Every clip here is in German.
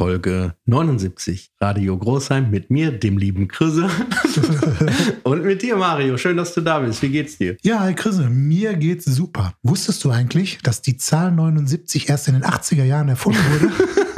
Folge 79 Radio Großheim mit mir, dem lieben Krisse und mit dir, Mario. Schön, dass du da bist. Wie geht's dir? Ja, hi Krisse, mir geht's super. Wusstest du eigentlich, dass die Zahl 79 erst in den 80er Jahren erfunden wurde?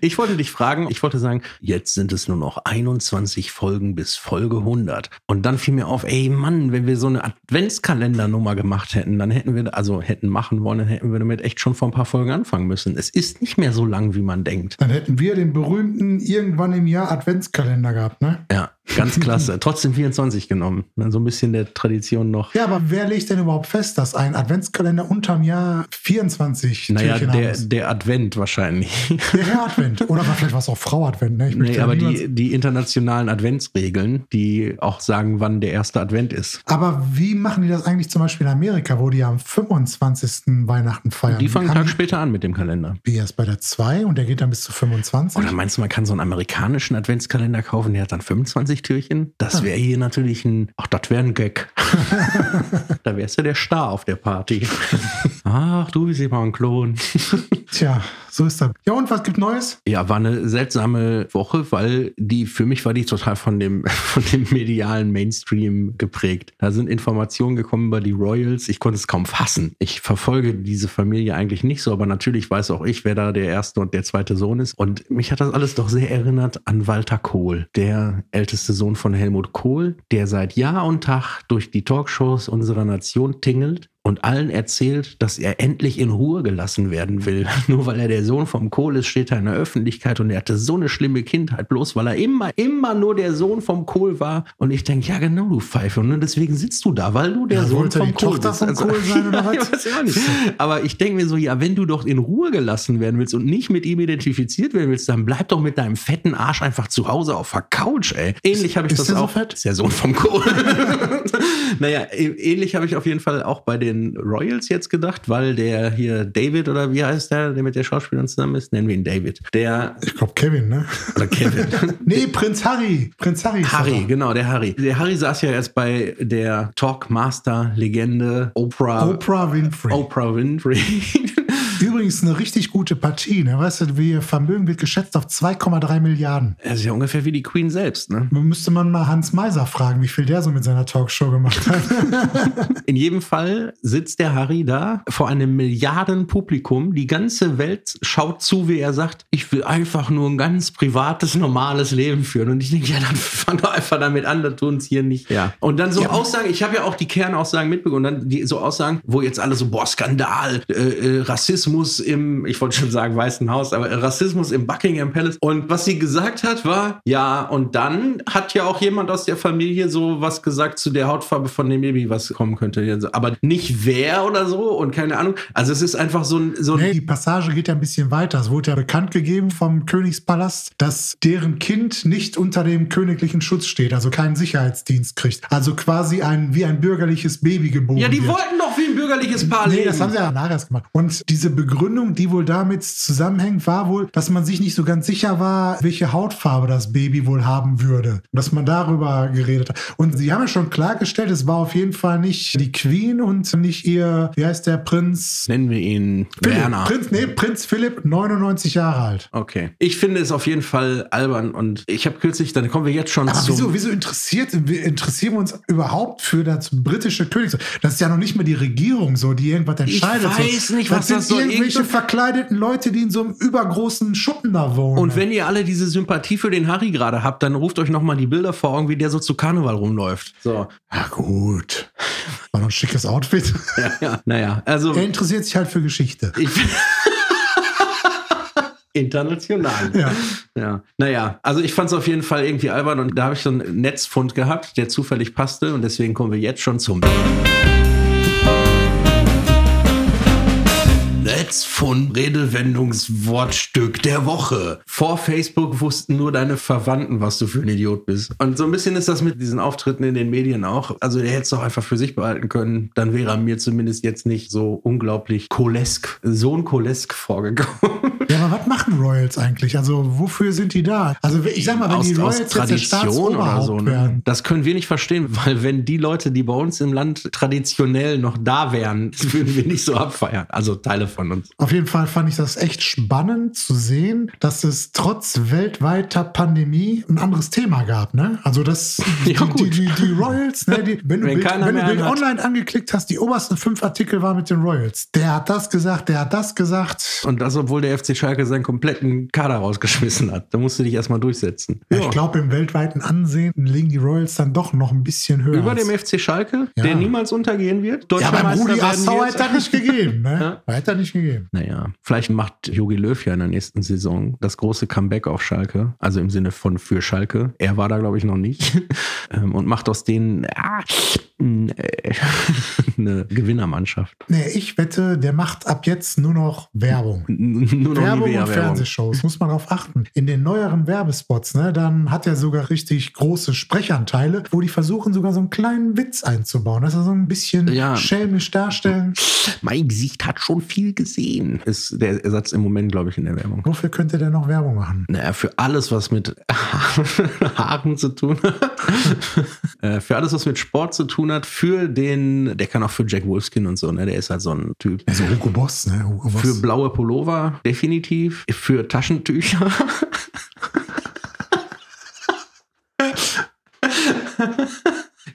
Ich wollte dich fragen, ich wollte sagen, jetzt sind es nur noch 21 Folgen bis Folge 100. Und dann fiel mir auf, ey Mann, wenn wir so eine Adventskalendernummer gemacht hätten, dann hätten wir, also hätten machen wollen, dann hätten wir damit echt schon vor ein paar Folgen anfangen müssen. Es ist nicht mehr so lang, wie man denkt. Dann hätten wir den berühmten irgendwann im Jahr Adventskalender gehabt, ne? Ja, ganz klasse. Trotzdem 24 genommen. So ein bisschen der Tradition noch. Ja, aber wer legt denn überhaupt fest, dass ein Adventskalender unterm Jahr 24 Naja, Türchen der, der Advent wahrscheinlich. Der Herr Advent. Oder vielleicht war es auch Frau Advent, ne? Nee, aber die, die internationalen Adventsregeln, die auch sagen, wann der erste Advent ist. aber wie machen die das eigentlich zum Beispiel in Amerika, wo die am 25. Weihnachten feiern? Die fangen einen Tag später an mit dem Kalender. Wie erst bei der 2 und der geht dann bis zu 25? Oder meinst du, man kann so einen amerikanischen Adventskalender kaufen, der hat dann 25 Türchen? Das wäre hier natürlich ein, ach, das wäre ein Gag. da wärst du der Star auf der Party. ach, du bist immer ein Klon. Tja, so ist das. Ja, und was gibt Neues? Ja, war eine seltsame Woche, weil die, für mich war die total von dem, von dem medialen Mainstream geprägt. Da sind Informationen gekommen über die Royals. Ich konnte es kaum fassen. Ich verfolge diese Familie eigentlich nicht so, aber natürlich weiß auch ich, wer da der erste und der zweite Sohn ist. Und mich hat das alles doch sehr erinnert an Walter Kohl, der älteste Sohn von Helmut Kohl, der seit Jahr und Tag durch die Talkshows unserer Nation tingelt und allen erzählt, dass er endlich in Ruhe gelassen werden will. Nur weil er der Sohn vom Kohl ist, steht er in der Öffentlichkeit und er hatte so eine schlimme Kindheit, bloß weil er immer, immer nur der Sohn vom Kohl war. Und ich denke, ja genau, du Pfeife. Und deswegen sitzt du da, weil du der Ja, Sohn vom Kohl Tochter bist. vom Kohl sein oder was? ich weiß ja auch nicht. Aber ich denke mir so, ja, wenn du doch in Ruhe gelassen werden willst und nicht mit ihm identifiziert werden willst, dann bleib doch mit deinem fetten Arsch einfach zu Hause auf der Couch, ey. Ähnlich habe ich Ist das der so auch. fett? Ist der Sohn vom Kohl. naja, ä- ähnlich habe ich auf jeden Fall auch bei den Royals jetzt gedacht, weil der hier David oder wie heißt der, der mit der Schauspielerin zusammen ist, nennen wir ihn David. Der Ich glaube Kevin, ne? oder Kevin. Nee, Prinz Harry. Prinz Harry. Harry, genau, der Harry. Der Harry saß ja erst bei der Talkmaster-Legende Oprah. Oprah Winfrey. Oprah Winfrey. Übrigens eine richtig gute Partie. Ne? Weißt du, wie ihr Vermögen wird geschätzt auf 2,3 Milliarden. Er ist ja ungefähr wie die Queen selbst, ne? Müsste man mal Hans Meiser fragen, wie viel der so mit seiner Talkshow gemacht hat. In jedem Fall sitzt der Harry da vor einem Milliardenpublikum. Die ganze Welt schaut zu, wie er sagt, ich will einfach nur ein ganz privates, normales Leben führen. Und ich denke, ja, dann fang doch einfach damit an, das tun uns hier nicht. Ja. Und dann so Ja. Aussagen, ich habe ja auch die Kernaussagen mitbekommen. Und dann die so Aussagen, wo jetzt alle so, boah, Skandal, äh, äh, Rassismus im, ich wollte schon sagen Weißen Haus, aber Rassismus im Buckingham Palace. Und was sie gesagt hat, war, ja, und dann hat ja auch jemand aus der Familie so was gesagt zu der Hautfarbe von dem Baby, was kommen könnte. Also, Aber nicht wer oder so und keine Ahnung. Also es ist einfach so ein, so nee, die Passage geht ja ein bisschen weiter. Es wurde ja bekannt gegeben vom Königspalast, dass deren Kind nicht unter dem königlichen Schutz steht, also keinen Sicherheitsdienst kriegt. Also quasi ein, wie ein bürgerliches Baby geboren ja, die wird. wollten doch wie ein bürgerliches Paar Nee, leben. das haben sie ja nachher gemacht. Und diese Begründung, die wohl damit zusammenhängt, war wohl, dass man sich nicht so ganz sicher war, welche Hautfarbe das Baby wohl haben würde. Und dass man darüber geredet hat. Und sie haben ja schon klargestellt, es war auf jeden Fall nicht die Queen und nicht ihr, wie heißt der Prinz? Nennen wir ihn Philipp. Werner. Prinz, nee, Prinz Philipp, 99 Jahre alt. Okay. Ich finde es auf jeden Fall albern und ich habe kürzlich, dann kommen wir jetzt schon Aber zum. wieso, wieso interessiert, interessieren wir uns überhaupt für das britische Königshaus? Das ist ja noch nicht mehr die Regierung so, die irgendwas entscheidet. weiß so. nicht, das was sind das soll. Irgendwelche verkleideten Leute, die in so einem übergroßen Schuppen da wohnen. Und wenn ihr alle diese Sympathie für den Harry gerade habt, dann ruft euch nochmal die Bilder vor Augen, wie der so zu Karneval rumläuft. So. ja gut, war noch ein schickes Outfit. Ja, ja. Naja, also Er interessiert sich halt für Geschichte. ich International. Ja. ja. Naja, also ich fand es auf jeden Fall irgendwie albern und da habe ich so einen Netzfund gehabt, der zufällig passte und deswegen kommen wir jetzt schon zum Netzfund Redewendungswortstück der Woche. Vor Facebook wussten nur deine Verwandten, was du für ein Idiot bist. Und so ein bisschen ist das mit diesen Auftritten in den Medien auch. Also der hätte es doch einfach für sich behalten können. Dann wäre er mir zumindest jetzt nicht so unglaublich kolesk, so ein kolesk vorgekommen. Ja, aber was machen Royals eigentlich? Also wofür sind die da? Also ich sag mal, wenn aus, die Royals aus Tradition oder so. Ne? werden. Das können wir nicht verstehen, weil wenn die Leute, die bei uns im Land traditionell noch da wären, würden wir nicht so abfeiern. Also Teile von uns. Auf jeden Fall fand ich das echt spannend zu sehen, dass es trotz weltweiter Pandemie ein anderes Thema gab. Ne? Also das die, Ja, gut. die, die, die Royals, ne, die, wenn du Wenn Bild, keiner wenn du Bild online angeklickt hast, die obersten fünf Artikel waren mit den Royals. Der hat das gesagt, der hat das gesagt. Und das, obwohl der FC Schalke seinen kompletten Kader rausgeschmissen hat. Da musst du dich erstmal durchsetzen. Ja. Ich glaube, im weltweiten Ansehen liegen die Royals dann doch noch ein bisschen höher. Über dem FC Schalke, Ja. der niemals untergehen wird. ja, aber Meister Rudi wird. hat er nicht gegeben. Ne? Ja. Hat er nicht gegeben. Naja, vielleicht macht Jogi Löw ja in der nächsten Saison das große Comeback auf Schalke. Also im Sinne von für Schalke. Er war da, glaube ich, noch nicht. Ähm, Und macht aus denen ah, eine Gewinnermannschaft. Nee, ich wette, der macht ab jetzt nur noch Werbung. Nur noch Werbung und Fernsehshows, muss man darauf achten. In den neueren Werbespots, ne, dann hat er sogar richtig große Sprechanteile, wo die versuchen sogar so einen kleinen Witz einzubauen, dass er so ein bisschen Ja. schelmisch darstellen. Mein Gesicht hat schon viel gesehen. Ist der Ersatz im Moment, glaube ich, in der Werbung. Wofür könnte der noch Werbung machen? Naja, für alles, was mit Haaren zu tun hat. Äh, für alles, was mit Sport zu tun hat. Für den, der kann auch für Jack Wolfskin und so, ne? Der ist halt so ein Typ. Also Hugo Boss, ne? Hugo Boss. Für blaue Pullover, definitiv. Für Taschentücher.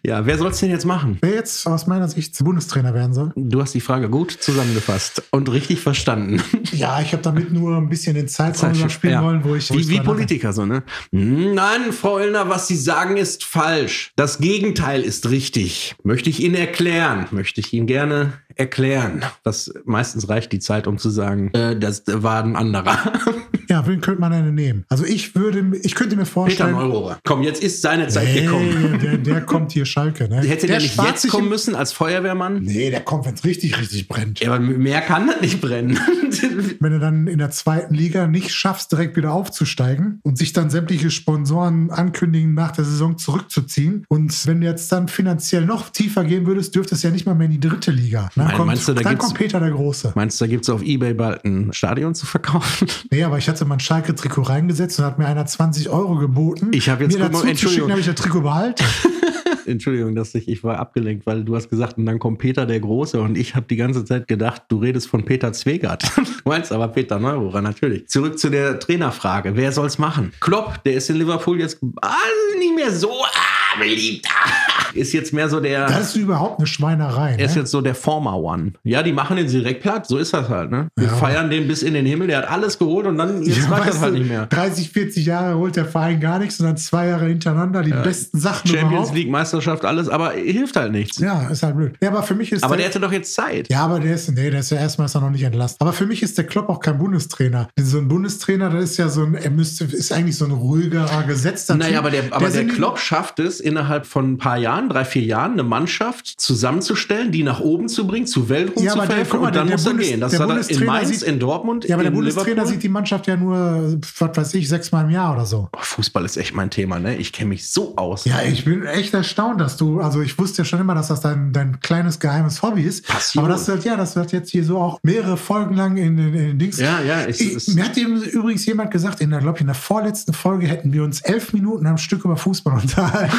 ja, wer soll es denn jetzt machen? Wer jetzt aus meiner Sicht Bundestrainer werden soll? Du hast die Frage gut zusammengefasst und richtig verstanden. Ja, ich habe damit nur ein bisschen den Zeitraum überspielen ja. wollen, wo ich. Wie, wie hatte. Politiker so, ne? Nein, Frau Illner, was Sie sagen, ist falsch. Das Gegenteil ist richtig. Möchte ich Ihnen erklären. Möchte ich Ihnen gerne erklären. Das meistens reicht die Zeit, um zu sagen, äh, das war ein anderer. Ja, wen könnte man denn nehmen? Also ich würde, ich könnte mir Peter vorstellen. Neurohrer. Komm, jetzt ist seine Zeit Nee, gekommen. der, der kommt hier Schalke, ne? Hätte der, nicht spart jetzt kommen müssen als Feuerwehrmann? Nee, der kommt, wenn es richtig, richtig brennt. Ja, aber mehr kann das nicht brennen. Wenn du dann in der zweiten Liga nicht schaffst, direkt wieder aufzusteigen und sich dann sämtliche Sponsoren ankündigen, nach der Saison zurückzuziehen. Und wenn du jetzt dann finanziell noch tiefer gehen würdest, dürfte es ja nicht mal mehr in die dritte Liga. Dann, kommt, meinst du, da dann gibt's- kommt Peter der Große. Meinst du, da gibt es auf Ebay bald ein Stadion zu verkaufen? Nee, aber ich hatte mein Schalke-Trikot reingesetzt und hat mir einer 20 Euro geboten. Ich hab jetzt- mir dazu zu Entschuldigung. habe ich das Trikot behalten. Entschuldigung, dass ich, ich war abgelenkt, weil du hast gesagt, und dann kommt Peter der Große und ich habe die ganze Zeit gedacht, du redest von Peter Zwegert. Du meinst aber Peter Neururer, natürlich. Zurück zu der Trainerfrage. Wer soll's machen? Klopp, der ist in Liverpool jetzt ah, nicht mehr so ah, beliebt. Ah, ist jetzt mehr so der. Das ist überhaupt eine Schweinerei. er ist Ne? jetzt so der Former One. Ja, die machen den direkt platt. So ist das halt, ne? Wir Ja. feiern den bis in den Himmel. Der hat alles geholt und dann jetzt Ja, reicht das halt du, nicht mehr. 30, 40 Jahre holt der Verein gar nichts, sondern zwei Jahre hintereinander die besten Sachen Champions überhaupt. League, Meisterschaft, alles, aber hilft halt nichts. Ja, ist halt blöd. Ja, aber für mich ist Aber der, der hätte doch jetzt Zeit. Ja, aber der ist, nee, der ist ja erstmal ist er noch nicht entlassen. Aber für mich ist der Klopp auch kein Bundestrainer. So ein Bundestrainer, das ist ja so ein, er müsste, ist eigentlich so ein ruhigerer, gesetzter Naja, Typ. aber der, aber der sind- Klopp schafft es, innerhalb von ein paar Jahren, drei, vier Jahren, eine Mannschaft zusammenzustellen, die nach oben zu bringen, zu Weltruhm Ja, zu der- verhelfen und dann der muss er Bundes- gehen. Das der hat er in Mainz, sieht- in Dortmund, Ja, aber der in Bundestrainer Liverpool. sieht die Mannschaft ja nur, was weiß ich, sechsmal im Jahr oder so. Fußball ist echt mein Thema, ne? Ich kenne mich so aus. Ja, ich bin echt erstaunt, dass du, also ich wusste ja schon immer, dass das dein, dein kleines geheimes Hobby ist. Passion. Aber das wird, ja, das wird jetzt hier so auch mehrere Folgen lang in den, in den Dings. Ja, ja, ich- ich, mir hat eben übrigens jemand gesagt, in der, glaube ich, in der vorletzten Folge hätten wir uns elf Minuten am Stück über Fußball unterhalten.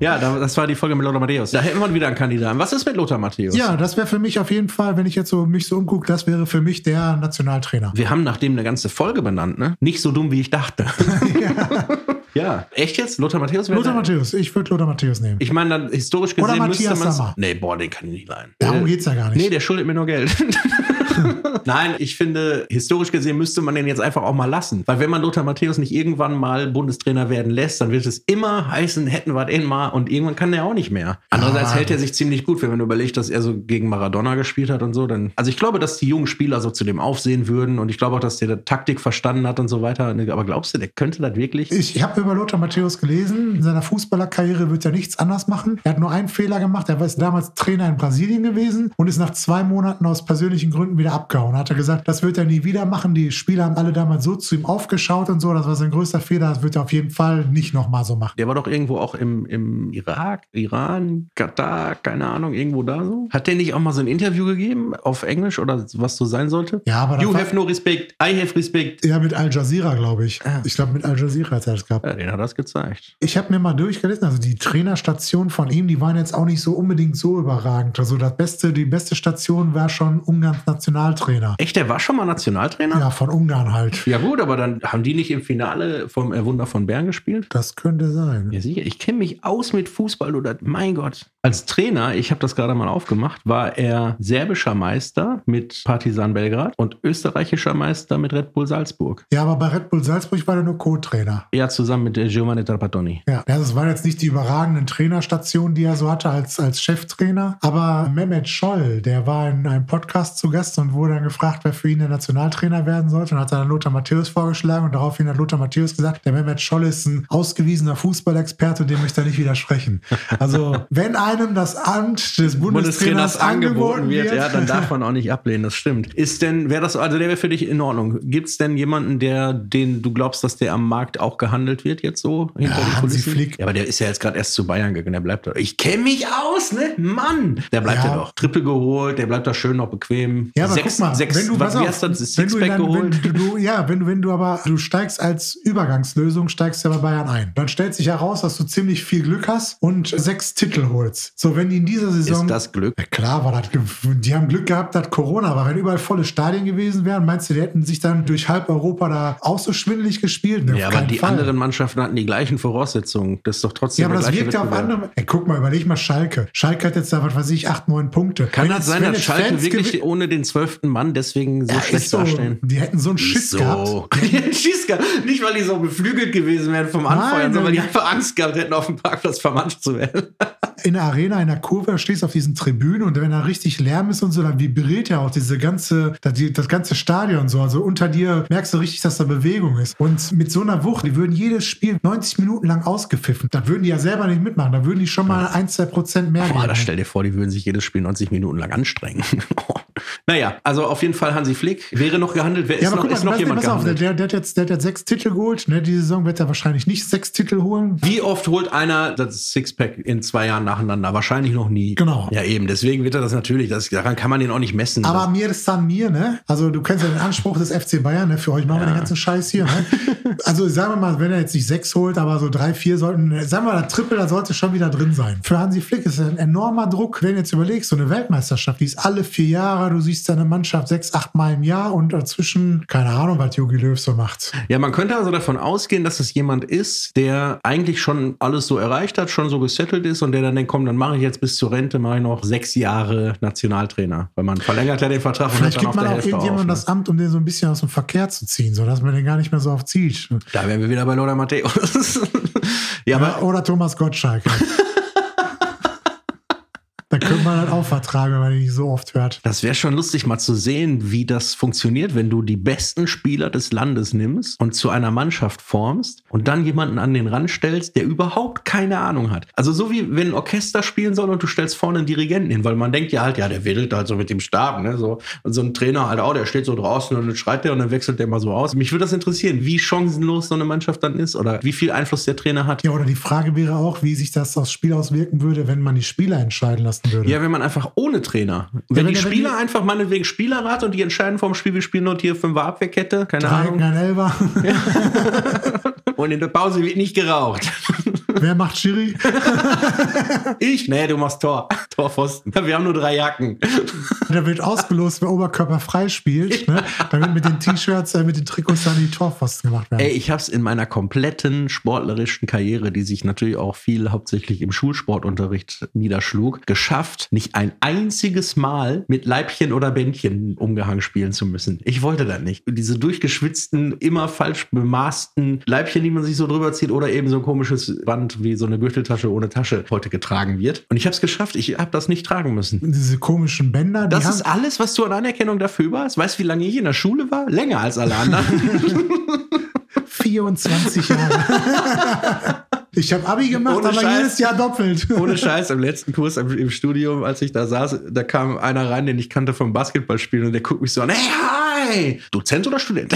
Ja, da- das war die Folge mit Lothar Matthäus. Da hätten wir wieder einen Kandidaten. Was ist mit Lothar Matthäus? ja, das wäre für mich auf jeden Fall, wenn ich jetzt so mich so umgucke, das wäre für mich der Nationaltrainer. Wir haben nach dem eine ganze Folge benannt, ne? Nicht so dumm, wie ich dachte. ja. Echt jetzt? Lothar Matthäus? wäre Lothar der- Matthäus, ich würde Lothar Matthäus nehmen. Ich meine, dann historisch gesehen Oder müsste Matthias man. Sammer. Nee, boah, den kann ich nicht leihen. Darum Äh, geht's ja gar nicht. Nee, der schuldet mir nur Geld. Nein, ich finde, historisch gesehen müsste man den jetzt einfach auch mal lassen. Weil wenn man Lothar Matthäus nicht irgendwann mal Bundestrainer werden lässt, dann wird es immer heißen, hätten wir den mal und irgendwann kann der auch nicht mehr. Andererseits Ja. hält er sich ziemlich gut, wenn man überlegt, dass er so gegen Maradona gespielt hat und so. Dann, also ich glaube, dass die jungen Spieler so zu dem aufsehen würden und ich glaube auch, dass der Taktik verstanden hat und so weiter. Aber glaubst du, der könnte das wirklich? Ich habe über Lothar Matthäus gelesen, in seiner Fußballerkarriere wird er nichts anders machen. Er hat nur einen Fehler gemacht. Er war damals Trainer in Brasilien gewesen und ist nach zwei Monaten aus persönlichen Gründen wieder abgehauen. Hat er gesagt, das wird er nie wieder machen. Die Spieler haben alle damals so zu ihm aufgeschaut und so. Das war sein größter Fehler. Das wird er auf jeden Fall nicht nochmal so machen. Der war doch irgendwo auch im, im Irak, Iran, Katar, keine Ahnung, irgendwo da so. Hat der nicht auch mal so ein Interview gegeben auf Englisch oder was so sein sollte? Ja, aber You have no respect, I have respect. ja mit Al Jazeera, glaube ich. Ah. Ich glaube, mit Al Jazeera hat er das gehabt. Ja, den hat das gezeigt. Ich habe mir mal durchgelesen, also die Trainerstationen von ihm, die waren jetzt auch nicht so unbedingt so überragend. Also das beste, die beste Station war schon Ungarns Nationaltrainer. Echt, der war schon mal Nationaltrainer? Ja, von Ungarn halt. Ja gut, aber dann haben die nicht im Finale vom äh, Wunder von Bern gespielt? Das könnte sein. Ja, sicher. Ich kenne mich aus mit Fußball oder mein Gott. Als Trainer, ich habe das gerade mal aufgemacht, war er serbischer Meister mit Partizan Belgrad und österreichischer Meister mit Red Bull Salzburg. Ja, aber bei Red Bull Salzburg war er nur Co-Trainer. Ja, zusammen mit äh, Giovanni Trapattoni. Ja, ja, das waren jetzt nicht die überragenden Trainerstationen, die er so hatte als, als Cheftrainer. Aber Mehmet Scholl, der war in einem Podcast zu Gast und wurde dann gefragt, wer für ihn der Nationaltrainer werden sollte. Und hat dann Lothar Matthäus vorgeschlagen. Und daraufhin hat Lothar Matthäus gesagt, der Mehmet Scholl ist ein ausgewiesener Fußballexperte und dem möchte er nicht widersprechen. Also, wenn einem das Amt des Bundestrainers angeboten wird, ja, dann darf man auch nicht ablehnen, das stimmt. Ist denn, wäre das, also der wäre für dich in Ordnung. Gibt es denn jemanden, der, den du glaubst, dass der am Markt auch gehandelt wird, jetzt so hinter Ja, Hansi? Flick. Ja, aber der ist ja jetzt gerade erst zu Bayern gegangen, der bleibt da. Ich kenne mich aus, ne? Mann! Der bleibt ja, Ja. doch. Triple geholt, der bleibt da schön noch bequem. Ja, sechs, guck mal, sechs, wenn du, was, auf, hast du wenn Sixpack dann, wenn geholt? du, du, ja, wenn du, wenn du aber, du steigst als Übergangslösung, steigst du ja bei Bayern ein. Dann stellt sich heraus, dass du ziemlich viel Glück hast und sechs Titel holst. So, wenn die in dieser Saison. Ist das Glück? ja, klar war das, die haben Glück gehabt, dass Corona war. Wenn überall volle Stadien gewesen wären, meinst du, die hätten sich dann durch halb Europa da auch so schwindelig gespielt? Ne, Ja, aber die Fall. anderen Mannschaften hatten die gleichen Voraussetzungen. Das ist doch trotzdem Ja, aber das wirkt ja auf andere. Ey, guck mal, überleg mal Schalke. Schalke hat jetzt da, was weiß ich, acht, neun Punkte. Kann Wenn das sein, wenn dass Schalke wirklich ohne den zwölften Mann deswegen so Ja, schlecht so, dastehen? Die hätten so einen Schiss gehabt. So. Schiss gehabt. Nicht, weil die so beflügelt gewesen wären vom Anfeuern, Nein, sondern weil die einfach Angst gehabt hätten, auf dem Parkplatz vermanscht zu werden. in der Arena, in der Kurve, stehst auf diesen Tribünen und wenn da richtig Lärm ist und so, dann vibriert ja auch diese ganze, das, die- ganze Stadion so. Also unter dir merkst du richtig, dass da Bewegung ist. Und mit so einer Wucht, die würden jedes Spiel 90 Minuten lang ausgepfiffen. Da würden die ja selber nicht mitmachen. Da würden die schon mal ein, zwei Prozent mehr Boah, geben. das stell dir vor, die würden sich jedes Spiel 90 Minuten lang anstrengen. naja, also auf jeden Fall Hansi Flick. Wäre noch gehandelt, wer Ja, ist aber noch, guck mal, ist noch jemand pass auf, der, gehandelt? der, der, hat jetzt, der hat jetzt sechs Titel geholt. Ne? Die Saison wird er wahrscheinlich nicht sechs Titel holen. Wie oft holt einer das Sixpack in zwei Jahren nacheinander? Wahrscheinlich noch nie. Genau. Ja, eben. Deswegen wird er das natürlich. Das, daran kann man den auch nicht messen. Aber mir ist dann mir, ne? Also du kennst ja den Anspruch des FC Bayern, ne? Für euch machen wir den ganzen Scheiß hier, ne? Also sagen wir mal, wenn er jetzt nicht sechs holt, aber so drei, vier sollten, sagen wir mal, der Triple, da sollte schon wieder drin sein. Für Hansi Flick ist ein enormer Druck, wenn du jetzt überlegst, so eine Weltmeisterschaft, die ist alle vier Jahre, du siehst deine Mannschaft sechs, acht Mal im Jahr und dazwischen, keine Ahnung, was Jogi Löw so macht. Ja, man könnte also davon ausgehen, dass es jemand ist, der eigentlich schon alles so erreicht hat, schon so gesettelt ist und der dann denkt, komm, dann mache ich jetzt bis zur Rente, mache ich noch sechs Jahre Nationaltrainer. Weil man verlängert ja den Vertrag und Vielleicht hört dann gibt auf man auch Hälfte auf. Ne? das Amt, um den so ein bisschen aus dem Verkehr zu ziehen, sodass man den gar nicht mehr so oft sieht. Da wären wir wieder bei Lothar Matthäus. ja, Ja, oder Thomas Gottschalk. da könnte man halt auch vertragen, wenn man ihn nicht so oft hört. Das wäre schon lustig, mal zu sehen, wie das funktioniert, wenn du die besten Spieler des Landes nimmst und zu einer Mannschaft formst und dann jemanden an den Rand stellst, der überhaupt keine Ahnung hat. Also so wie wenn ein Orchester spielen soll und du stellst vorne einen Dirigenten hin, weil man denkt ja halt, ja, der wedelt halt so mit dem Stab, ne? So. Und so ein Trainer halt auch, der steht so draußen und dann schreit der und dann wechselt der mal so aus. Mich würde das interessieren, wie chancenlos so eine Mannschaft dann ist oder wie viel Einfluss der Trainer hat. Ja, oder die Frage wäre auch, wie sich das aufs Spiel auswirken würde, wenn man die Spieler entscheiden lassen würde. Ja, wenn man einfach ohne Trainer. Wenn wenn die Spieler die- einfach meinetwegen Spielerrat und die entscheiden vorm Spiel, wir spielen nur hier Fünfer Abwehrkette, keine Ahnung. ein Elfer. Und in der Pause wird nicht geraucht. Wer macht Schiri? Ich? Nee, du machst Tor. Torpfosten. Wir haben nur drei Jacken. Da wird ausgelost, wer Oberkörper frei spielt. Ne? Da wird mit den T-Shirts, äh, mit den Trikots dann die Torpfosten gemacht werden. Ey, ich hab's in meiner kompletten sportlerischen Karriere, die sich natürlich auch viel hauptsächlich im Schulsportunterricht niederschlug, geschafft, nicht ein einziges Mal mit Leibchen oder Bändchen Umgehang spielen zu müssen. Ich wollte das nicht. Diese durchgeschwitzten, immer falsch bemaßten Leibchen, die man sich so drüber zieht oder eben so ein komisches Band wie so eine Gürteltasche ohne Tasche heute getragen wird. Und ich hab's geschafft. Ich hab das nicht tragen müssen. Diese komischen Bänder, Das ist alles, was du an Anerkennung dafür warst? Weißt du, wie lange ich in der Schule war? Länger als alle anderen. 24 Jahre. Ich habe Abi gemacht, Ohne aber Scheiß. jedes Jahr doppelt. Ohne Scheiß, im letzten Kurs im, im Studium, als ich da saß, da kam einer rein, den ich kannte vom Basketballspielen und der guckt mich so an, hey, hi! Dozent oder Student?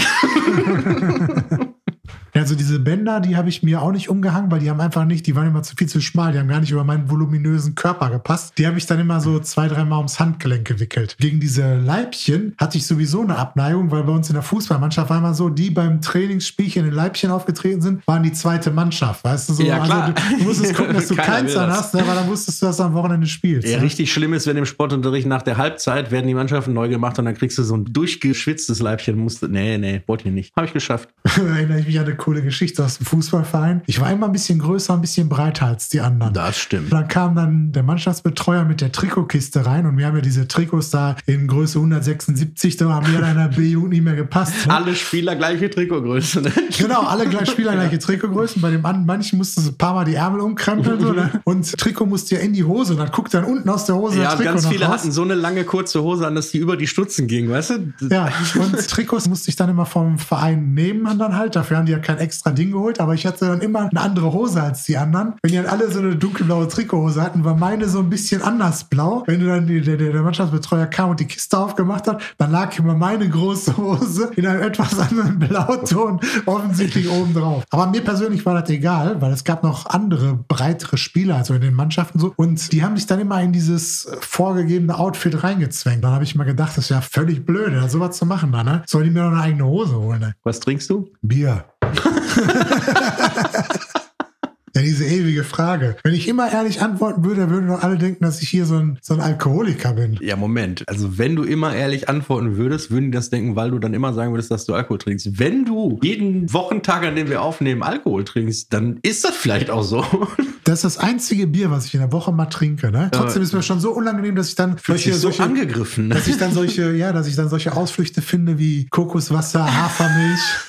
Also diese Bänder, die habe ich mir auch nicht umgehangen, weil die haben einfach nicht, die waren immer zu viel zu schmal, die haben gar nicht über meinen voluminösen Körper gepasst. Die habe ich dann immer so zwei, dreimal ums Handgelenk gewickelt. Gegen diese Leibchen hatte ich sowieso eine Abneigung, weil bei uns in der Fußballmannschaft war immer so, die beim Trainingsspielchen in Leibchen aufgetreten sind, waren die zweite Mannschaft, weißt du so? Ja, klar. Also du, musstest gucken, dass du keins dann das. hast, ne, weil dann wusstest du, dass du am Wochenende spielst. Ja, ne? richtig schlimm ist, wenn im Sportunterricht nach der Halbzeit werden die Mannschaften neu gemacht und dann kriegst du so ein durchgeschwitztes Leibchen. Musste, nee, nee, wollte ich nicht. Habe ich geschafft. Da erinnere ich mich an eine coole Geschichte aus dem Fußballverein. Ich war immer ein bisschen größer, ein bisschen breiter als die anderen. Das Und stimmt. dann kam dann der Mannschaftsbetreuer mit der Trikotkiste rein und wir haben ja diese Trikots da in Größe 176, da haben wir in einer B-Jugend nicht mehr gepasst. Ne? Alle Spieler gleiche Trikotgröße. Ne? Genau, alle gleich Spieler gleiche Trikotgrößen. Bei dem anderen, manchen mussten so ein paar Mal die Ärmel umkrempeln. So, ne? Und Trikot musste ja in die Hose. Und dann guckt dann unten aus der Hose Ja, das und Trikot ganz viele raus. hatten so eine lange kurze Hose an, dass die über die Stutzen ging, weißt du? Ja, und Trikots musste ich dann immer vom Verein nehmen und dann halt. Dafür haben die ja kein extra Ding geholt, aber ich hatte dann immer eine andere Hose als die anderen. Wenn die dann alle so eine dunkelblaue Trikothose hatten, war meine so ein bisschen anders blau. Wenn dann die, der, der Mannschaftsbetreuer kam und die Kiste aufgemacht hat, dann lag immer meine große Hose in einem etwas anderen Blauton offensichtlich oben drauf. Aber mir persönlich war das egal, weil es gab noch andere breitere Spieler, also in den Mannschaften so. Und die haben sich dann immer in dieses vorgegebene Outfit reingezwängt. Dann habe ich mal gedacht, das ist ja völlig blöd, da sowas zu machen da, ne? Soll die mir noch eine eigene Hose holen, ne? Was trinkst du? Bier. Ja, diese ewige Frage. Wenn ich immer ehrlich antworten würde, würden doch alle denken, dass ich hier so ein, so ein Alkoholiker bin. Ja, Moment. Also, wenn du immer ehrlich antworten würdest, würden die das denken, weil du dann immer sagen würdest, dass du Alkohol trinkst. Wenn du jeden Wochentag, an dem wir aufnehmen, Alkohol trinkst, dann ist das vielleicht auch so. Das ist das einzige Bier, was ich in der Woche mal trinke. Ne? Trotzdem ist mir schon so unangenehm, dass ich dann sich so angegriffen. dass ich dann solche, ja, dass ich dann solche Ausflüchte finde wie Kokoswasser, Hafermilch.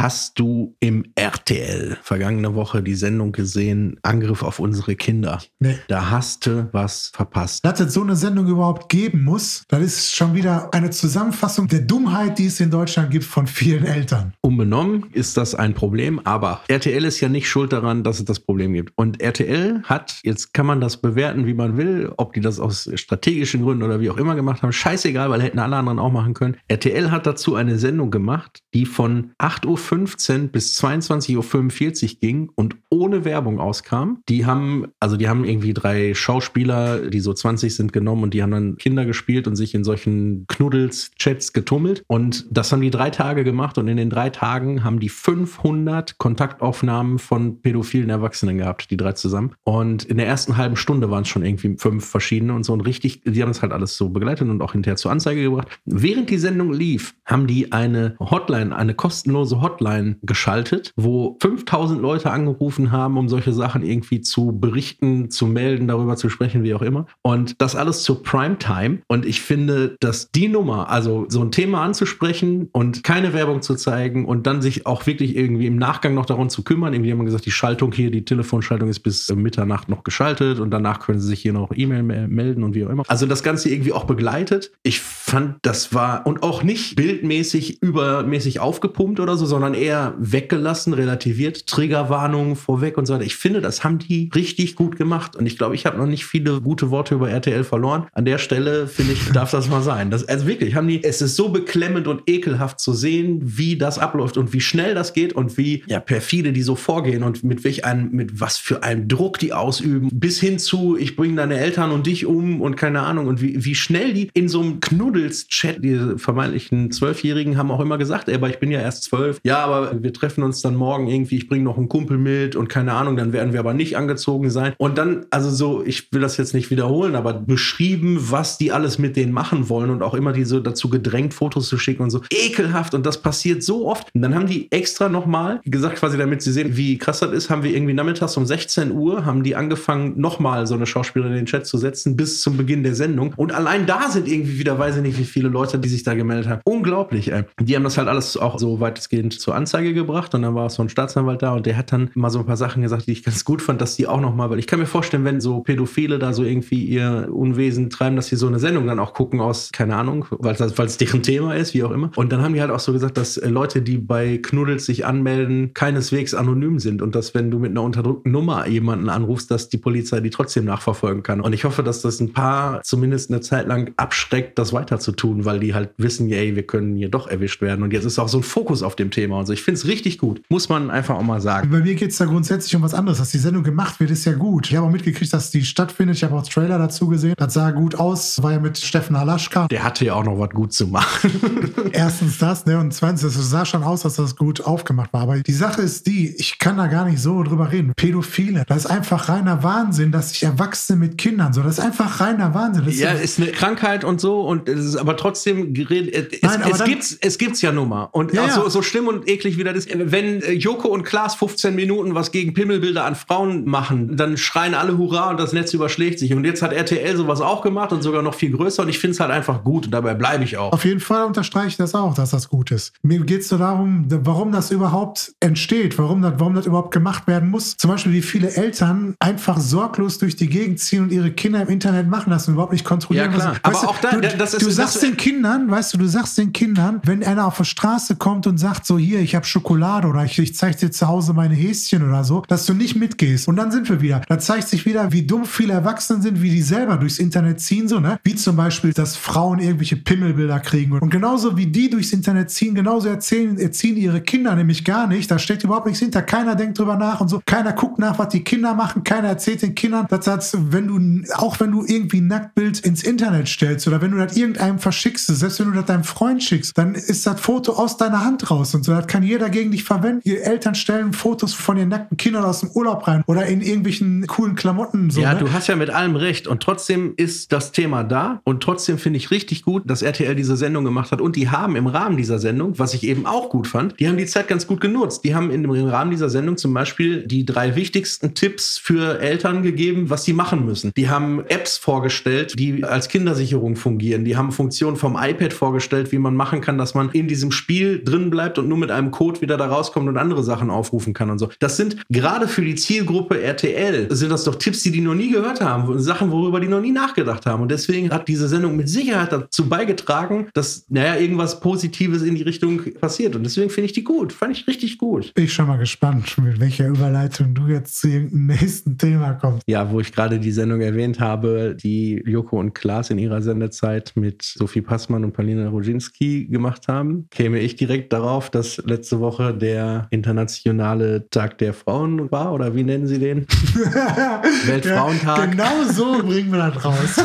Hast du im RTL vergangene Woche die Sendung gesehen, Angriff auf unsere Kinder? Nee. Da hast du was verpasst. Dass es so eine Sendung überhaupt geben muss, das ist schon wieder eine Zusammenfassung der Dummheit, die es in Deutschland gibt von vielen Eltern. Unbenommen ist das ein Problem, aber RTL ist ja nicht schuld daran, dass es das Problem gibt. Und RTL hat, jetzt kann man das bewerten, wie man will, ob die das aus strategischen Gründen oder wie auch immer gemacht haben, scheißegal, weil hätten alle anderen auch machen können. RTL hat dazu eine Sendung gemacht, die von 8.15 Uhr bis 22.45 Uhr ging und ohne Werbung auskam. Die haben, also die haben irgendwie drei Schauspieler, die so 20 sind, genommen und die haben dann Kinder gespielt und sich in solchen Knuddels-Chats getummelt. Und das haben die drei Tage gemacht und in den drei Tagen haben die 500 Kontaktaufnahmen von pädophilen Erwachsenen gehabt, die drei zusammen. Und in der ersten halben Stunde waren es schon irgendwie fünf verschiedene und so und richtig, die haben das halt alles so begleitet und auch hinterher zur Anzeige gebracht. Während die Sendung lief, haben die eine Hotline, eine kostenlose Hotline geschaltet, wo 5000 Leute angerufen haben, um solche Sachen irgendwie zu berichten, zu melden, darüber zu sprechen, wie auch immer. Und das alles zur Primetime. Und ich finde, dass die Nummer, also so ein Thema anzusprechen und keine Werbung zu zeigen und dann sich auch wirklich irgendwie im Nachgang noch darum zu kümmern. Irgendwie haben wir gesagt, die Schaltung hier, die Telefonschaltung ist bis äh, Mitternacht noch geschaltet und danach können sie sich hier noch E-Mail me- melden und wie auch immer. Also das Ganze irgendwie auch begleitet. Ich fand, das war und auch nicht bildmäßig übermäßig aufgepumpt oder so, sondern eher weggelassen, relativiert, Triggerwarnungen vorweg und so weiter. Ich finde, das haben die richtig gut gemacht und ich glaube, ich habe noch nicht viele gute Worte über RTL verloren. An der Stelle finde ich, darf das mal sein. Das, also wirklich, haben die, es ist so beklemmend und ekelhaft zu sehen, wie das abläuft und wie schnell das geht und wie ja, perfide die so vorgehen und mit welch einem, mit was für einem Druck die ausüben, bis hin zu, ich bringe deine Eltern und dich um und keine Ahnung und wie, wie schnell die in so einem Knuddels-Chat, die vermeintlichen Zwölfjährigen haben auch immer gesagt, ey, aber ich bin ja erst zwölf. Ja, aber wir treffen uns dann morgen irgendwie, ich bringe noch einen Kumpel mit und keine Ahnung, dann werden wir aber nicht angezogen sein. Und dann, also so, ich will das jetzt nicht wiederholen, aber beschrieben, was die alles mit denen machen wollen und auch immer die so dazu gedrängt, Fotos zu schicken und so. Ekelhaft und das passiert so oft. Und dann haben die extra nochmal gesagt, quasi damit sie sehen, wie krass das ist, haben wir irgendwie nachmittags um 16 Uhr, haben die angefangen, nochmal so eine Schauspielerin in den Chat zu setzen, bis zum Beginn der Sendung. Und allein da sind irgendwie wieder, weiß ich nicht, wie viele Leute, die sich da gemeldet haben. Unglaublich, ey. Die haben das halt alles auch so weitestgehend zur Anzeige gebracht und dann war so ein Staatsanwalt da und der hat dann mal so ein paar Sachen gesagt, die ich ganz gut fand, dass die auch nochmal, weil ich kann mir vorstellen, wenn so Pädophile da so irgendwie ihr Unwesen treiben, dass sie so eine Sendung dann auch gucken aus, keine Ahnung, weil es deren Thema ist, wie auch immer. Und dann haben die halt auch so gesagt, dass äh, Leute, die bei Knuddels sich anmelden, keineswegs anonym sind und dass wenn du mit einer unterdrückten Nummer jemanden anrufst, dass die Polizei die trotzdem nachverfolgen kann. Und ich hoffe, dass das ein paar zumindest eine Zeit lang abschreckt, das weiter zu tun, weil die halt wissen, ey, wir können hier doch erwischt werden. Und jetzt ist auch so ein Fokus auf dem Thema und so. Ich finde es richtig gut. Muss man einfach auch mal sagen. Bei mir geht es da grundsätzlich um was anderes. Dass die Sendung gemacht wird, ist ja gut. Ich habe auch mitgekriegt, dass die stattfindet. Ich habe auch Trailer dazu gesehen. Das sah gut aus. War ja mit Steffen Halaschka. Der hatte ja auch noch was gut zu machen. Erstens das, ne? Und zweitens, es sah schon aus, dass das gut aufgemacht war. Aber die Sache ist die, ich kann da gar nicht so drüber reden. Pädophile, das ist einfach reiner Wahnsinn, dass sich Erwachsene mit Kindern so, das ist einfach reiner Wahnsinn. Das ja, ist, ist eine Krankheit und so und es ist aber trotzdem geredet. Es, Nein, aber es, dann, gibt's, es gibt's ja nun mal. Und ja, auch so, so schlimm und eklig wie das ist. Wenn äh, Joko und Klaas 15 Minuten was gegen Pimmelbilder an Frauen machen, dann schreien alle Hurra und das Netz überschlägt sich. Und jetzt hat RTL sowas auch gemacht und sogar noch viel größer und ich finde es halt einfach gut und dabei bleibe ich auch. Auf jeden Fall unterstreiche ich das auch, dass das gut ist. Mir geht es so darum, warum das überhaupt entsteht, warum das, warum das überhaupt gemacht werden muss. Zum Beispiel, wie viele Eltern einfach sorglos durch die Gegend ziehen und ihre Kinder im Internet machen lassen und überhaupt nicht kontrollieren. Ja, klar. Aber weißt auch da, du, das ist, du sagst das, den Kindern, weißt du, du sagst den Kindern, wenn einer auf der Straße kommt und sagt so, hier, ich habe Schokolade oder ich, ich zeige dir zu Hause meine Häschen oder so, dass du nicht mitgehst. Und dann sind wir wieder. Da zeigt sich wieder, wie dumm viele Erwachsene sind, wie die selber durchs Internet ziehen, so, ne? Wie zum Beispiel, dass Frauen irgendwelche Pimmelbilder kriegen. Und genauso wie die durchs Internet ziehen, genauso erzählen, erziehen ihre Kinder nämlich gar nicht. Da steckt überhaupt nichts hinter. Keiner denkt drüber nach und so. Keiner guckt nach, was die Kinder machen. Keiner erzählt den Kindern, dass das, wenn du, auch wenn du irgendwie ein Nacktbild ins Internet stellst oder wenn du das irgendeinem verschickst, selbst wenn du das deinem Freund schickst, dann ist das Foto aus deiner Hand raus und so. Das kann jeder gegen dich verwenden. Die Eltern stellen Fotos von ihren nackten Kindern aus dem Urlaub rein oder in irgendwelchen coolen Klamotten. So, ja, ne? du hast ja mit allem recht und trotzdem ist das Thema da und trotzdem finde ich richtig gut, dass RTL diese Sendung gemacht hat und die haben im Rahmen dieser Sendung, was ich eben auch gut fand, die haben die Zeit ganz gut genutzt. Die haben dem Rahmen dieser Sendung zum Beispiel die drei wichtigsten Tipps für Eltern gegeben, was sie machen müssen. Die haben Apps vorgestellt, die als Kindersicherung fungieren. Die haben Funktionen vom iPad vorgestellt, wie man machen kann, dass man in diesem Spiel drin bleibt und nur mit einem Code wieder da rauskommt und andere Sachen aufrufen kann und so. Das sind gerade für die Zielgruppe RTL, sind das doch Tipps, die die noch nie gehört haben, Sachen, worüber die noch nie nachgedacht haben. Und deswegen hat diese Sendung mit Sicherheit dazu beigetragen, dass, naja, irgendwas Positives in die Richtung passiert. Und deswegen finde ich die gut. Fand ich richtig gut. Bin ich schon mal gespannt, mit welcher Überleitung du jetzt zu irgendeinem nächsten Thema kommst. Ja, wo ich gerade die Sendung erwähnt habe, die Joko und Klaas in ihrer Sendezeit mit Sophie Passmann und Palina Roginski gemacht haben, käme ich direkt darauf, dass letzte Woche der internationale Tag der Frauen war, oder wie nennen Sie den? Weltfrauentag. Ja, genau so bringen wir das raus.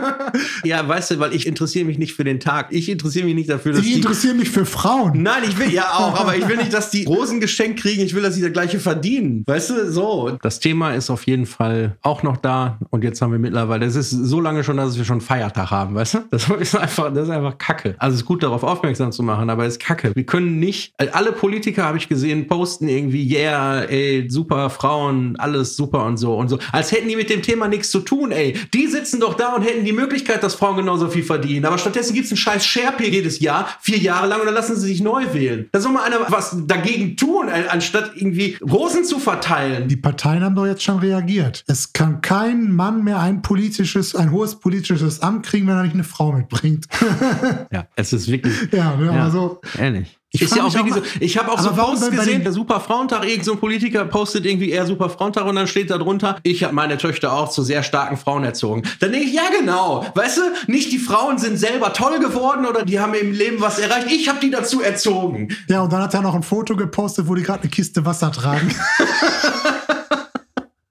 ja, weißt du, weil ich interessiere mich nicht für den Tag. Ich interessiere mich nicht dafür, dass ich interessiere mich für Frauen. Nein, ich will ja auch, aber ich will nicht, dass die Rosen geschenkt kriegen. Ich will, dass sie das gleiche verdienen. Weißt du, so. Das Thema ist auf jeden Fall auch noch da. Und jetzt haben wir mittlerweile, es ist so lange schon, dass wir schon Feiertag haben, weißt du? Das ist einfach, das ist einfach Kacke. Also es ist gut, darauf aufmerksam zu machen, aber es ist Kacke. Wir können nicht, alle Politiker habe ich gesehen, posten irgendwie, yeah, ey, super Frauen, alles super und so und so. Als hätten die mit dem Thema nichts zu tun, ey. Die sitzen doch da und hätten die Möglichkeit, dass Frauen genauso viel verdienen. Aber stattdessen gibt es einen scheiß Sharepay jedes Jahr, vier Jahre lang, und dann lassen sie sich neu wählen. Da soll mal einer was dagegen tun, anstatt irgendwie Rosen zu verteilen. Die Parteien haben doch jetzt schon reagiert. Es kann kein Mann mehr ein politisches, ein hohes politisches Amt kriegen, wenn er nicht eine Frau mitbringt. ja, es ist wirklich. Ja, ja, ja so. Ehrlich. Ich, ist ja auch wirklich so, ich habe auch so Posts gesehen, der Super Frauentag, irgend so ein Politiker postet irgendwie eher Super Frauentag und dann steht da drunter, ich habe meine Töchter auch zu sehr starken Frauen erzogen. Dann denke ich, ja genau, weißt du, nicht die Frauen sind selber toll geworden oder die haben im Leben was erreicht, ich habe die dazu erzogen. Ja, und dann hat er noch ein Foto gepostet, wo die gerade eine Kiste Wasser tragen.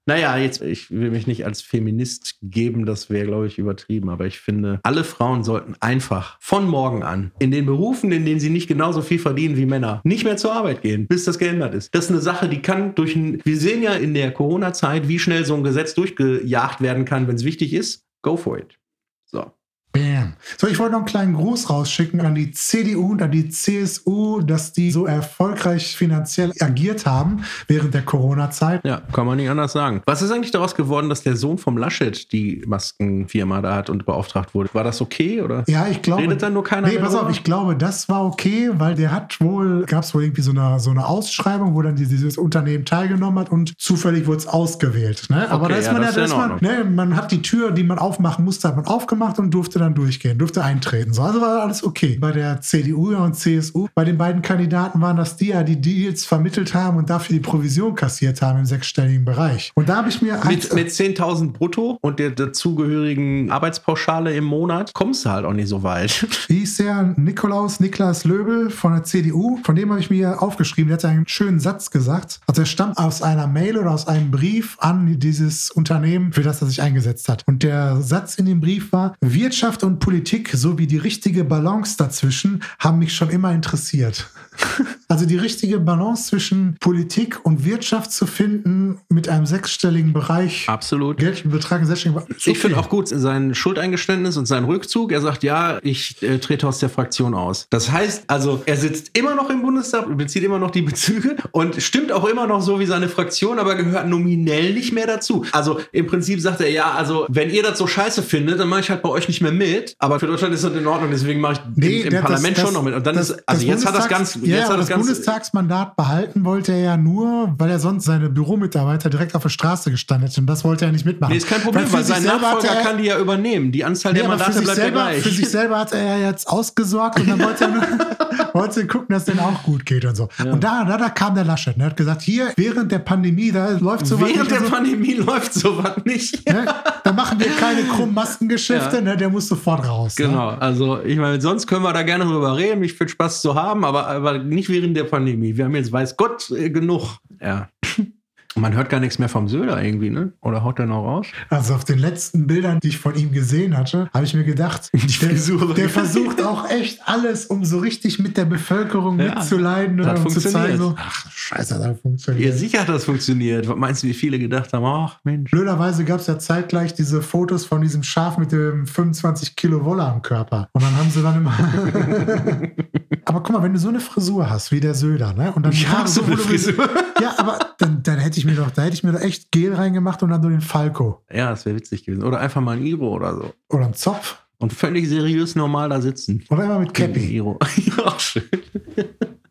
Naja, jetzt, ich will mich nicht als Feminist geben, das wäre, glaube ich, übertrieben, aber ich finde, alle Frauen sollten einfach von morgen an in den Berufen, in denen sie nicht genauso viel verdienen wie Männer, nicht mehr zur Arbeit gehen, bis das geändert ist. Das ist eine Sache, die kann durch ein, wir sehen ja in der Corona-Zeit, wie schnell so ein Gesetz durchgejagt werden kann, wenn es wichtig ist. Go for it. So. Bam. So, ich wollte noch einen kleinen Gruß rausschicken an die CDU und an die CSU, dass die so erfolgreich finanziell agiert haben während der Corona-Zeit. Ja, kann man nicht anders sagen. Was ist eigentlich daraus geworden, dass der Sohn vom Laschet die Maskenfirma da hat und beauftragt wurde? War das okay oder? Ja, ich glaube. Redet dann nur keiner Nee, pass auf, ich glaube, das war okay, weil der hat wohl, gab es wohl irgendwie so eine, so eine Ausschreibung, wo dann dieses Unternehmen teilgenommen hat und zufällig wurde es ausgewählt. Ne? Aber Okay, da ist ja, man ja, das da ist man, ne, man hat die Tür, die man aufmachen musste, hat man aufgemacht und durfte dann durchgehen, durfte eintreten. So, also war alles okay. Bei der CDU und CSU, bei den beiden Kandidaten waren das die, ja die Deals vermittelt haben und dafür die Provision kassiert haben im sechsstelligen Bereich. Und da habe ich mir Mit, mit 10.000 brutto und der dazugehörigen Arbeitspauschale im Monat kommst du halt auch nicht so weit. Wie hieß der Nikolaus Niklas Löbel von der CDU? Von dem habe ich mir aufgeschrieben. Der hat einen schönen Satz gesagt. Also er stammt aus einer Mail oder aus einem Brief an dieses Unternehmen, für das er sich eingesetzt hat. Und der Satz in dem Brief war, Wirtschaft und Politik sowie die richtige Balance dazwischen haben mich schon immer interessiert. Also die richtige Balance zwischen Politik und Wirtschaft zu finden mit einem sechsstelligen Bereich. Absolut. Geldbetrag sechsstelligen Bereich. Ich finde auch gut sein Schuldeingeständnis und sein Rückzug. Er sagt, ja, ich äh, trete aus der Fraktion aus. Das heißt, also er sitzt immer noch im Bundestag, bezieht immer noch die Bezüge und stimmt auch immer noch so wie seine Fraktion, aber gehört nominell nicht mehr dazu. Also im Prinzip sagt er, ja, also wenn ihr das so scheiße findet, dann mache ich halt bei euch nicht mehr mit. Aber für Deutschland ist das in Ordnung, deswegen mache ich Nee, im, im Parlament das, schon noch mit. Und dann das, ist, also das jetzt hat das ganz, ja, jetzt hat das das ganz, Bundestagsmandat behalten wollte er ja nur, weil er sonst seine Büromitarbeiter direkt auf der Straße gestanden hätte. Und das wollte er nicht mitmachen. nee, ist kein Problem, für weil sich sein Nachfolger er- kann die ja übernehmen. Die Anzahl Nee, der Mandate sich, bleibt ja selber, gleich. für sich selber hat er ja jetzt ausgesorgt und dann wollte er, nur, wollte gucken, dass es denen auch gut geht und so. Und da, da, da kam der Laschet. Ne, hat gesagt, hier, während der Pandemie, da läuft sowas Während nicht. der und so, Pandemie läuft sowas nicht. ne, machen wir keine krummen Maskengeschäfte, Ja. ne, der muss sofort raus. Ne? Genau, also ich meine, sonst können wir da gerne drüber reden, mich viel Spaß zu haben, aber, aber nicht während der Pandemie. Wir haben jetzt, weiß Gott, äh, genug. Ja. Und man hört gar nichts mehr vom Söder irgendwie, ne? Oder haut der noch raus? Also auf den letzten Bildern, die ich von ihm gesehen hatte, habe ich mir gedacht, der, der versucht auch echt alles, um so richtig mit der Bevölkerung Ja, mitzuleiden oder um zu zeigen, so, ach scheiße, das Ja, funktioniert. sicher hat das funktioniert. Was meinst du, wie viele gedacht haben, ach Mensch. Blöderweise gab es ja zeitgleich diese Fotos von diesem Schaf mit dem 25 Kilo Wolle am Körper. Und dann haben sie dann immer. aber guck mal, wenn du so eine Frisur hast wie der Söder, ne? Und dann Ich die Haare hab so eine Frisur. Ja, aber dann, dann hätte ich mir doch, da hätte ich mir doch echt Gel reingemacht und dann so den Falco. Ja, das wäre witzig gewesen. Oder einfach mal ein Iro oder so. Oder einen Zopf. Und völlig seriös normal da sitzen. Oder immer mit Ein Cappy. Iro. auch schön.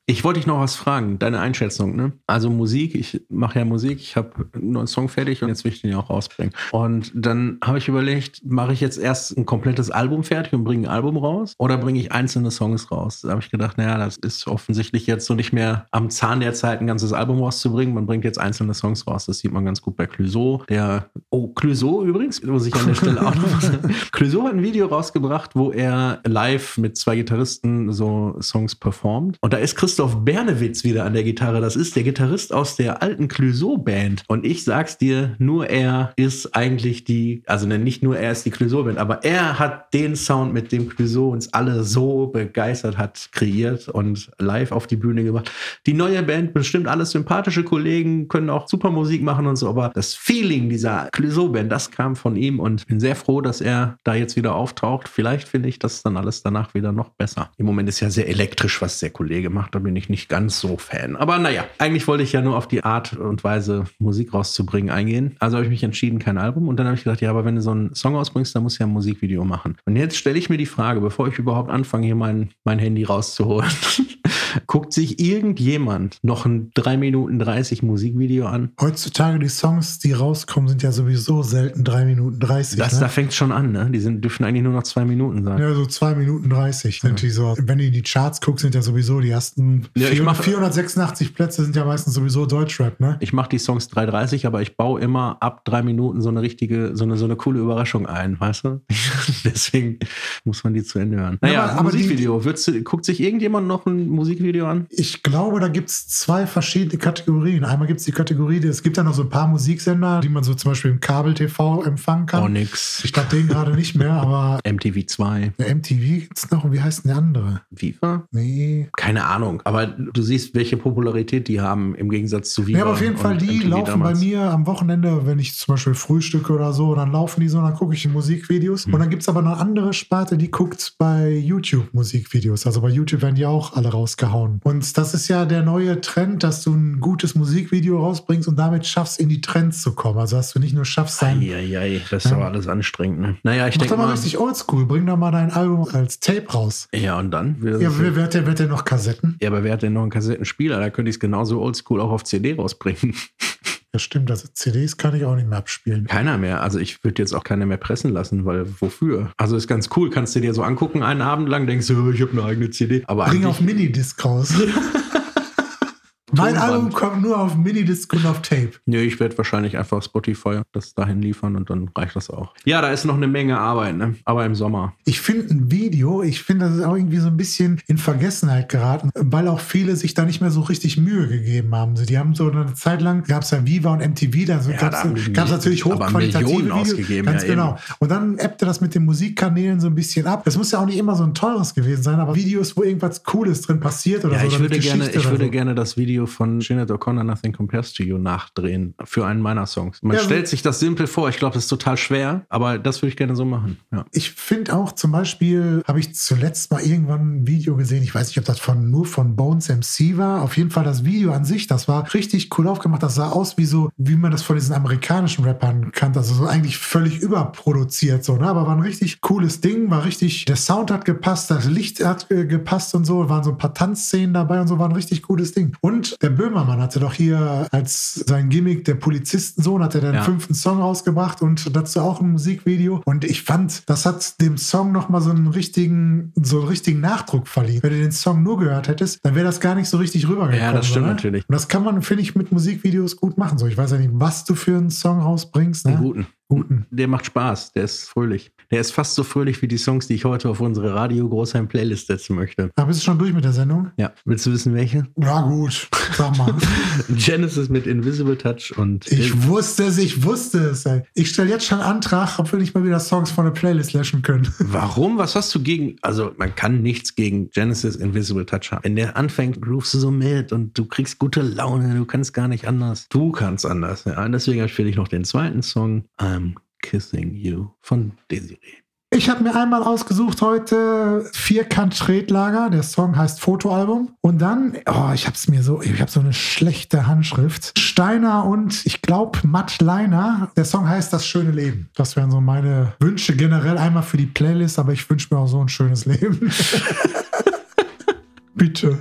Ich wollte dich noch was fragen, deine Einschätzung, ne? Also Musik, ich mache ja Musik, ich habe einen neuen Song fertig und jetzt will ich den ja auch rausbringen. Und dann habe ich überlegt, mache ich jetzt erst ein komplettes Album fertig und bringe ein Album raus oder bringe ich einzelne Songs raus? Da habe ich gedacht, naja, das ist offensichtlich jetzt so nicht mehr am Zahn der Zeit, ein ganzes Album rauszubringen. Man bringt jetzt einzelne Songs raus. Das sieht man ganz gut bei Clouseau. Der, oh, Clouseau übrigens, muss ich an der Stelle auch noch was sagen. Clouseau hat ein Video rausgebracht, wo er live mit zwei Gitarristen so Songs performt. Und da ist Christoph Bernewitz wieder an der Gitarre. Das ist der Gitarrist aus der alten Clouseau-Band. Und ich sag's dir, nur er ist eigentlich die, also nicht nur er ist die Clouseau-Band, aber er hat den Sound, mit dem Clouseau uns alle so begeistert hat, kreiert und live auf die Bühne gebracht. Die neue Band, bestimmt alles sympathische Kollegen, können auch super Musik machen und so, aber das Feeling dieser Clouseau-Band, das kam von ihm und bin sehr froh, dass er da jetzt wieder auftaucht. Vielleicht finde ich das dann alles danach wieder noch besser. Im Moment ist ja sehr elektrisch, was der Kollege macht, bin ich nicht ganz so Fan. Aber naja, eigentlich wollte ich ja nur auf die Art und Weise, Musik rauszubringen, eingehen. Also habe ich mich entschieden, kein Album. Und dann habe ich gedacht, ja, aber wenn du so einen Song ausbringst, dann musst du ja ein Musikvideo machen. Und jetzt stelle ich mir die Frage, bevor ich überhaupt anfange, hier mein, mein Handy rauszuholen. Guckt sich irgendjemand noch ein 3 Minuten 30 Musikvideo an? Heutzutage die Songs, die rauskommen, sind ja sowieso selten 3 Minuten 30. Das, ne? da fängt schon an, ne? Die sind, dürfen eigentlich nur noch zwei Minuten sein. Ja, so 2 Minuten 30 sind die so. Wenn du in die Charts guckst, sind ja sowieso die ersten Ja, ich 400, mach- 486 Plätze sind ja meistens sowieso Deutschrap, ne? Ich mache die Songs 3,30, aber ich baue immer ab drei Minuten so eine richtige, so eine, so eine coole Überraschung ein, weißt du? Deswegen muss man die zu Ende hören. Naja, aber- aber die- Musikvideo. Würdest du, guckt sich irgendjemand noch ein Musikvideo Musikvideo an? Ich glaube, da gibt es zwei verschiedene Kategorien. Einmal gibt es die Kategorie, es gibt ja noch so ein paar Musiksender, die man so zum Beispiel im Kabel-TV empfangen kann. Oh, nix. Ich glaube, den gerade nicht mehr, aber MTV 2. der MTV gibt es noch. Und wie heißt denn der andere? Viva? Nee. Keine Ahnung. Aber du siehst, welche Popularität die haben im Gegensatz zu Viva. Ja, aber auf jeden Fall, die MTV laufen damals. bei mir am Wochenende, wenn ich zum Beispiel frühstücke oder so, dann laufen die so, dann gucke ich die Musikvideos. Hm. Und dann gibt es aber eine andere Sparte, die guckt bei YouTube Musikvideos. Also bei YouTube werden die auch alle rausgehauen. Und das ist ja der neue Trend, dass du ein gutes Musikvideo rausbringst und damit schaffst, in die Trends zu kommen. Also dass du nicht nur schaffst, dein Eieiei, das ist aber alles anstrengend. Ne? Naja, ich Mach denke doch mal mal. richtig oldschool. Bring doch mal dein Album als Tape raus. Ja, und dann? Wer- Ja, wer, wer, hat denn- wer hat denn noch Kassetten? ja, aber wer hat denn noch einen Kassettenspieler? Da könnte ich es genauso oldschool auch auf CD rausbringen. Ja, stimmt. Also CDs kann ich auch nicht mehr abspielen. Keiner mehr. Also ich würde jetzt auch keiner mehr pressen lassen, weil wofür? Also ist ganz cool, kannst du dir so angucken, einen Abend lang denkst du, ich habe eine eigene CD. Aber Bring auf Minidisc raus. mein Tonband. Album kommt nur auf Minidisc und auf Tape. nee, ich werde wahrscheinlich einfach Spotify das dahin liefern und dann reicht das auch. Ja, da ist noch eine Menge Arbeit, ne? Aber im Sommer. Ich finde ein Video, ich finde, das ist auch irgendwie so ein bisschen in Vergessenheit geraten, weil auch viele sich da nicht mehr so richtig Mühe gegeben haben. Die haben so eine Zeit lang, gab es ja Viva und MTV, da Ja, gab es natürlich hochqualitative Millionen Videos. ausgegeben, Ganz ja, genau. eben. Und dann ebbte das mit den Musikkanälen so ein bisschen ab. Das muss ja auch nicht immer so ein teures gewesen sein, aber Videos, wo irgendwas Cooles drin passiert oder Ja, so. ich würde gerne, ich würde so. gerne das Video von Sinead O'Connor Nothing Compares to You nachdrehen für einen meiner Songs. Man Ja, stellt sich das simpel vor. Ich glaube, das ist total schwer, aber das würde ich gerne so machen. Ja. Ich finde auch zum Beispiel, habe ich zuletzt mal irgendwann ein Video gesehen, ich weiß nicht, ob das von, nur von Bones MC war. Auf jeden Fall das Video an sich, das war richtig cool aufgemacht. Das sah aus wie so, wie man das von diesen amerikanischen Rappern kannte. Also so eigentlich völlig überproduziert, so, ne? Aber war ein richtig cooles Ding, war richtig, der Sound hat gepasst, das Licht hat äh, gepasst und so, waren so ein paar Tanzszenen dabei und so, war ein richtig cooles Ding. Und der Böhmermann hatte doch hier als sein Gimmick, der Polizistensohn, hat er den Ja. fünften Song rausgebracht und dazu auch ein Musikvideo. Und ich fand, das hat dem Song nochmal so einen richtigen, so einen richtigen Nachdruck verliehen. Wenn du den Song nur gehört hättest, dann wäre das gar nicht so richtig rübergekommen. Ja, das stimmt oder? natürlich. Und das kann man, finde ich, mit Musikvideos gut machen. So, ich weiß ja nicht, was du für einen Song rausbringst. Ne? Einen guten. Guten. Der macht Spaß, der ist fröhlich. Der ist fast so fröhlich wie die Songs, die ich heute auf unsere Radio Großheim Playlist setzen möchte. Aber bist du schon durch mit der Sendung? Ja, willst du wissen, welche? Ja, gut. Sag mal. Genesis mit Invisible Touch und Ich wusste es, ich wusste es. Ey. Ich stelle jetzt schon Antrag, ob wir nicht mal wieder Songs von der Playlist löschen können. Warum? Was hast du gegen? Also, man kann nichts gegen Genesis Invisible Touch haben. Wenn der anfängt, groovst du so mit und du kriegst gute Laune. Du kannst gar nicht anders. Du kannst anders. Ja, und deswegen spiele ich noch den zweiten Song, I'm Kissing You von Desiree. Ich habe mir einmal ausgesucht heute Vierkant Tretlager. Der Song heißt Fotoalbum. Und dann, oh, ich habe es mir so, ich habe so eine schlechte Handschrift. Steiner und ich glaube Matt Leiner. Der Song heißt Das schöne Leben. Das wären so meine Wünsche generell einmal für die Playlist, aber ich wünsche mir auch so ein schönes Leben. Bitte.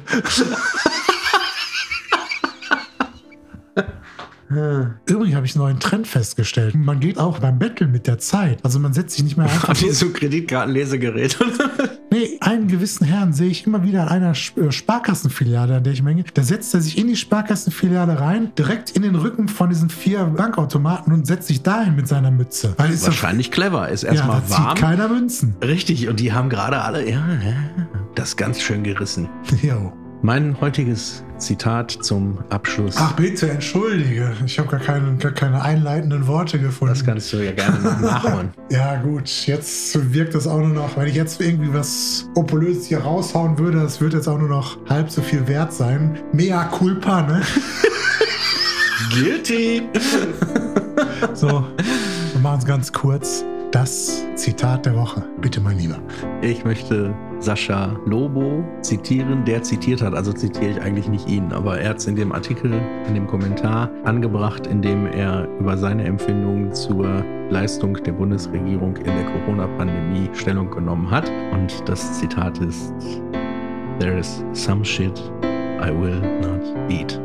Übrigens habe ich einen neuen Trend festgestellt. Man geht auch beim Betteln mit der Zeit. Also man setzt sich nicht mehr einfach Habt so Kreditkartenlesegerät? Nee, einen gewissen Herrn sehe ich immer wieder an einer äh, Sparkassenfiliale, an der ich menge. Da setzt er sich in die Sparkassenfiliale rein, direkt in den Rücken von diesen vier Bankautomaten und setzt sich dahin mit seiner Mütze. Weil ist Wahrscheinlich clever. Ist ja, erstmal da warm. zieht keiner Münzen. Richtig, und die haben gerade alle, ja, ja, das ganz schön gerissen. Jo. Mein heutiges Zitat zum Abschluss. Ach bitte, entschuldige. Ich habe gar keine, gar keine einleitenden Worte gefunden. Das kannst du ja gerne noch nachholen. ja gut, jetzt wirkt das auch nur noch, wenn ich jetzt irgendwie was Opulöses hier raushauen würde, das wird jetzt auch nur noch halb so viel wert sein. Mea culpa, ne? Guilty! So, wir machen es ganz kurz. Das Zitat der Woche. Bitte, mein Lieber. Ich möchte Sascha Lobo zitieren, der zitiert hat. Also zitiere ich eigentlich nicht ihn, aber er hat es in dem Artikel, in dem Kommentar angebracht, in dem er über seine Empfindungen zur Leistung der Bundesregierung in der Corona-Pandemie Stellung genommen hat. Und das Zitat ist: There is some shit I will not eat.